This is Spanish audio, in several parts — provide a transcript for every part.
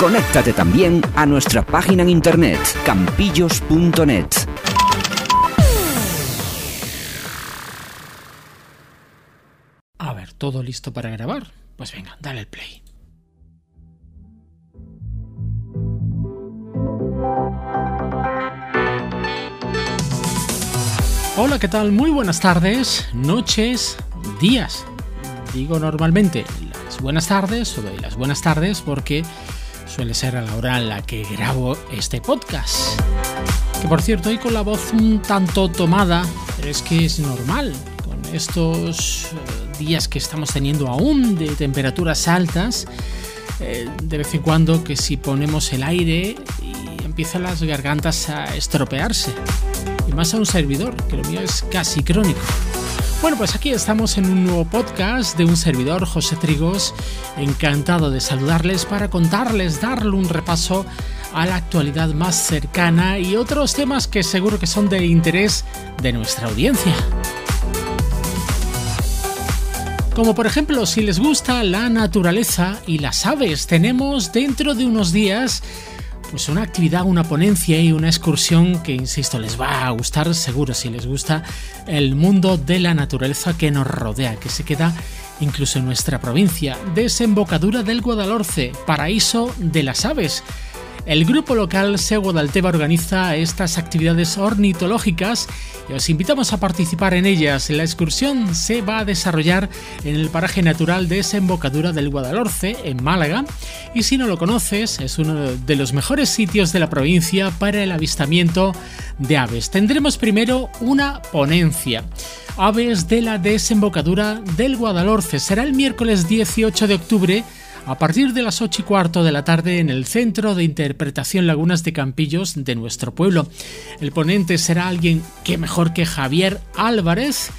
Conéctate también a nuestra página en internet campillos.net. A ver, ¿todo listo para grabar? Pues venga, dale el play. Hola, ¿qué tal? Muy buenas tardes, noches, días. Digo normalmente las buenas tardes o las buenas tardes porque suele ser a la hora en la que grabo este podcast. Que por cierto, hoy con la voz un tanto tomada, es que es normal. Con estos eh, días que estamos teniendo aún de temperaturas altas, eh, de vez en cuando que si ponemos el aire y empiezan las gargantas a estropearse. Y más a un servidor, que lo mío es casi crónico. Bueno, pues aquí estamos en un nuevo podcast de un servidor, José Trigos, encantado de saludarles para contarles, darle un repaso a la actualidad más cercana y otros temas que seguro que son de interés de nuestra audiencia. Como por ejemplo, si les gusta la naturaleza y las aves, tenemos dentro de unos días pues una actividad, una ponencia y una excursión que, insisto, les va a gustar seguro si les gusta el mundo de la naturaleza que nos rodea, que se queda incluso en nuestra provincia. Desembocadura del Guadalhorce, paraíso de las aves. El grupo local SEO Guadalteba organiza estas actividades ornitológicas y os invitamos a participar en ellas. La excursión se va a desarrollar en el paraje natural de Desembocadura del Guadalhorce, en Málaga, y si no lo conoces, es uno de los mejores sitios de la provincia para el avistamiento de aves. Tendremos primero una ponencia. Aves de la desembocadura del Guadalhorce. Será el miércoles 18 de octubre a partir de las 8 y cuarto de la tarde en el Centro de Interpretación Lagunas de Campillos de nuestro pueblo. El ponente será alguien que mejor que Javier Álvarez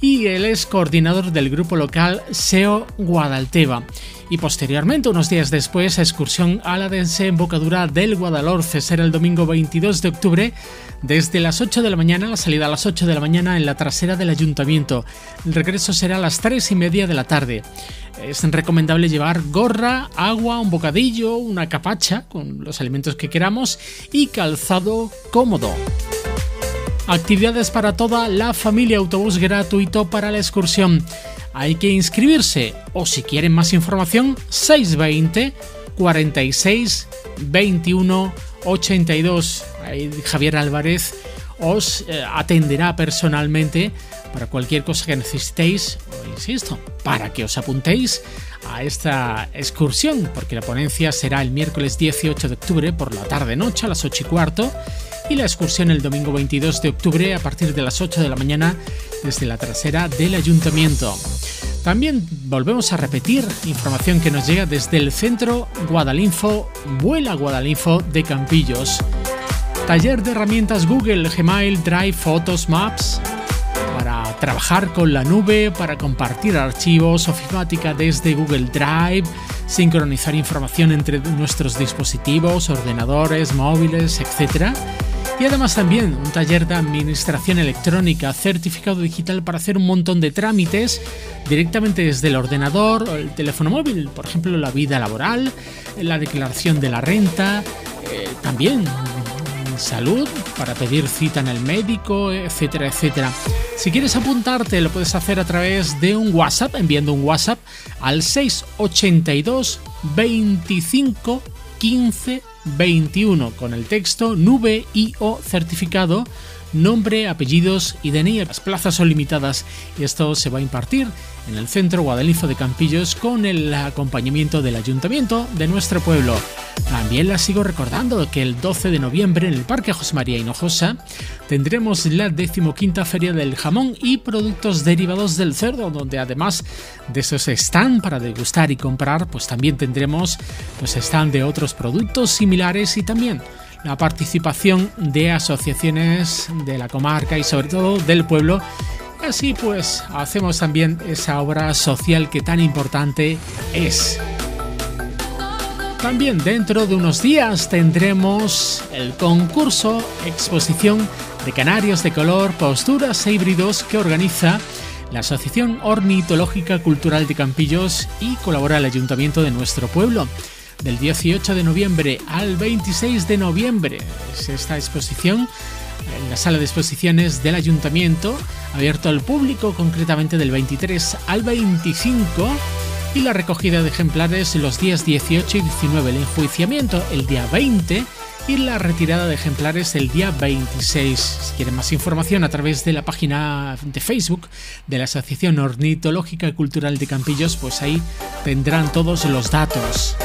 y él es coordinador del grupo local SEO Guadalteba. Y posteriormente, unos días después, excursión a la desembocadura del Guadalhorce será el domingo 22 de octubre desde las 8 de la mañana, la salida a las 8 de la mañana en la trasera del ayuntamiento. El regreso será a las 3 y media de la tarde. Es recomendable llevar gorra, agua, un bocadillo, una capacha con los alimentos que queramos y calzado cómodo. Actividades para toda la familia, autobús gratuito para la excursión. Hay que inscribirse o si quieren más información 620 46 21 82. Ahí Javier Álvarez os eh, atenderá personalmente para cualquier cosa que necesitéis, insisto, para que os apuntéis a esta excursión, porque la ponencia será el miércoles 18 de octubre por la tarde-noche a las 8 y cuarto y la excursión el domingo 22 de octubre a partir de las 8 de la mañana desde la trasera del ayuntamiento. También volvemos a repetir información que nos llega desde el centro Guadalinfo, Vuela Guadalinfo de Campillos. Taller de herramientas Google, Gmail, Drive, Fotos, Maps, para trabajar con la nube, para compartir archivos, ofimática desde Google Drive, sincronizar información entre nuestros dispositivos, ordenadores, móviles, etc. Y además también un taller de administración electrónica, certificado digital para hacer un montón de trámites directamente desde el ordenador o el teléfono móvil, por ejemplo la vida laboral, la declaración de la renta, eh, también salud para pedir cita en el médico, etcétera, etcétera. Si quieres apuntarte lo puedes hacer a través de un WhatsApp, enviando un WhatsApp al 682 25 15 21 con el texto nube o certificado, nombre, apellidos y DNI. Las plazas son limitadas y esto se va a impartir en el centro Guadalinfo de Campillos con el acompañamiento del ayuntamiento de nuestro pueblo. También la sigo recordando que el 12 de noviembre en el Parque José María Hinojosa tendremos la decimoquinta Feria del Jamón y Productos Derivados del Cerdo, donde además de esos stand para degustar y comprar, pues también tendremos pues stand de otros productos similares y también la participación de asociaciones de la comarca y sobre todo del pueblo Así pues, hacemos también esa obra social que tan importante es. También dentro de unos días tendremos el concurso Exposición de Canarios de Color, Posturas e Híbridos que organiza la Asociación Ornitológica Cultural de Campillos y colabora el Ayuntamiento de nuestro pueblo. Del 18 de noviembre al 26 de noviembre. Es esta exposición en la sala de exposiciones del ayuntamiento, abierto al público concretamente del 23 al 25 y la recogida de ejemplares los días 18 y 19, el enjuiciamiento el día 20 y la retirada de ejemplares el día 26. Si quieren más información a través de la página de Facebook de la Asociación Ornitológica y Cultural de Campillos, pues ahí tendrán todos los datos.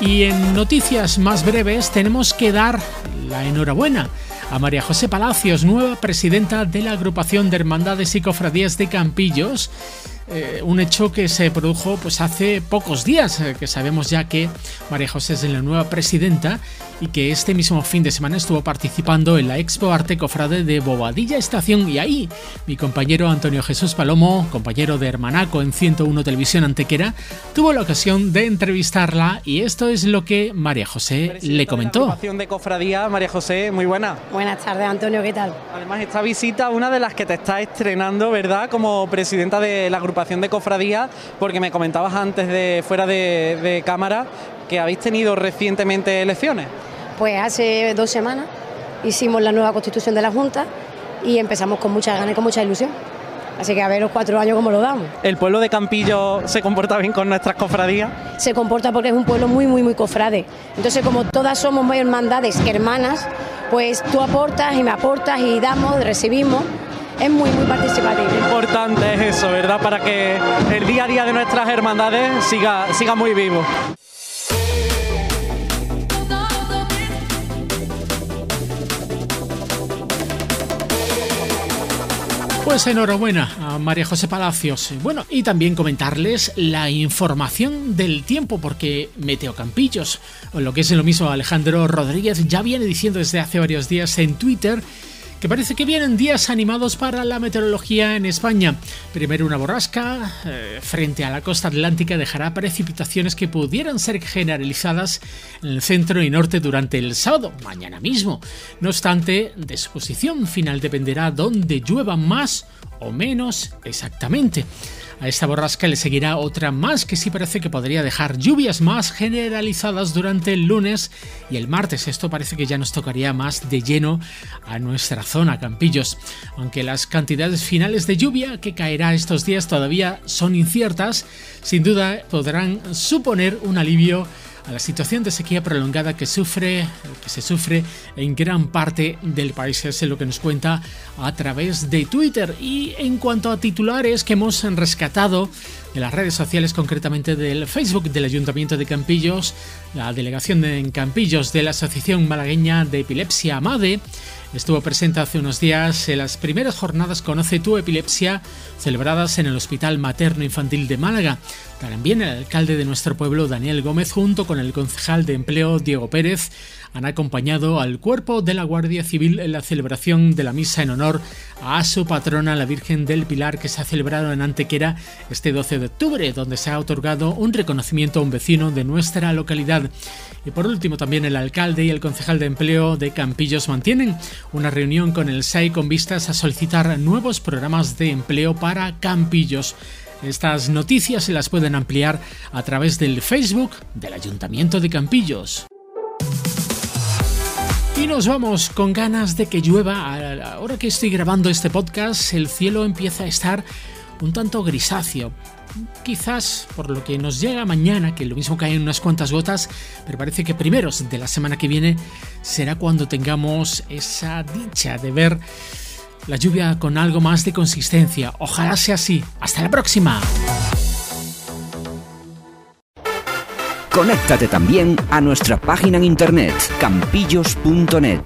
Y en noticias más breves tenemos que dar la enhorabuena a María José Palacios, nueva presidenta de la agrupación de Hermandades y Cofradías de Campillos, eh, un hecho que se produjo pues hace pocos días, eh, que sabemos ya que María José es la nueva presidenta y que este mismo fin de semana estuvo participando en la Expo Arte Cofrade de Bobadilla Estación y ahí mi compañero Antonio Jesús Palomo, compañero de Hermanaco en 101 Televisión Antequera, tuvo la ocasión de entrevistarla y esto es lo que María José le comentó. De, de Cofradía, María José, muy buena. Buenas tardes Antonio, ¿qué tal? Además esta visita, una de las que te está estrenando, ¿verdad? Como presidenta de la agrupación de Cofradía, porque me comentabas antes de fuera de, de cámara que habéis tenido recientemente elecciones. Pues hace dos semanas hicimos la nueva constitución de la Junta y empezamos con mucha ganas y con mucha ilusión. Así que a ver los cuatro años cómo lo damos. ¿El pueblo de Campillo se comporta bien con nuestras cofradías? Se comporta porque es un pueblo muy, muy, muy cofrade. Entonces, como todas somos más hermandades hermanas, pues tú aportas y me aportas y damos, recibimos. Es muy, muy participativo. Importante es eso, ¿verdad? Para que el día a día de nuestras hermandades siga, siga muy vivo. Pues enhorabuena a María José Palacios. Bueno, y también comentarles la información del tiempo, porque Meteo Campillos, o lo que es lo mismo Alejandro Rodríguez, ya viene diciendo desde hace varios días en Twitter que parece que vienen días animados para la meteorología en España. Primero una borrasca eh, frente a la costa atlántica dejará precipitaciones que pudieran ser generalizadas en el centro y norte durante el sábado, mañana mismo. No obstante, de su posición final dependerá dónde llueva más o menos exactamente. A esta borrasca le seguirá otra más que sí parece que podría dejar lluvias más generalizadas durante el lunes y el martes. Esto parece que ya nos tocaría más de lleno a nuestra zona, Campillos. Aunque las cantidades finales de lluvia que caerá estos días todavía son inciertas, sin duda podrán suponer un alivio a la situación de sequía prolongada que sufre, que se sufre en gran parte del país. Es lo que nos cuenta a través de Twitter. Y en cuanto a titulares que hemos rescatado de las redes sociales, concretamente del Facebook del Ayuntamiento de Campillos, la delegación en Campillos de la Asociación Malagueña de Epilepsia AMADE, Estuvo presente hace unos días en las primeras jornadas Conoce tu epilepsia celebradas en el Hospital Materno Infantil de Málaga. También el alcalde de nuestro pueblo, Daniel Gómez, junto con el concejal de empleo, Diego Pérez, han acompañado al cuerpo de la Guardia Civil en la celebración de la misa en honor a su patrona, la Virgen del Pilar, que se ha celebrado en Antequera este 12 de octubre, donde se ha otorgado un reconocimiento a un vecino de nuestra localidad. Y por último, también el alcalde y el concejal de empleo de Campillos mantienen una reunión con el SAI con vistas a solicitar nuevos programas de empleo para Campillos. Estas noticias se las pueden ampliar a través del Facebook del Ayuntamiento de Campillos. Y nos vamos con ganas de que llueva. Ahora que estoy grabando este podcast, el cielo empieza a estar un tanto grisáceo. Quizás por lo que nos llega mañana, que lo mismo caen unas cuantas gotas, pero parece que primeros de la semana que viene será cuando tengamos esa dicha de ver la lluvia con algo más de consistencia. Ojalá sea así. Hasta la próxima. Conéctate también a nuestra página en internet campillos.net.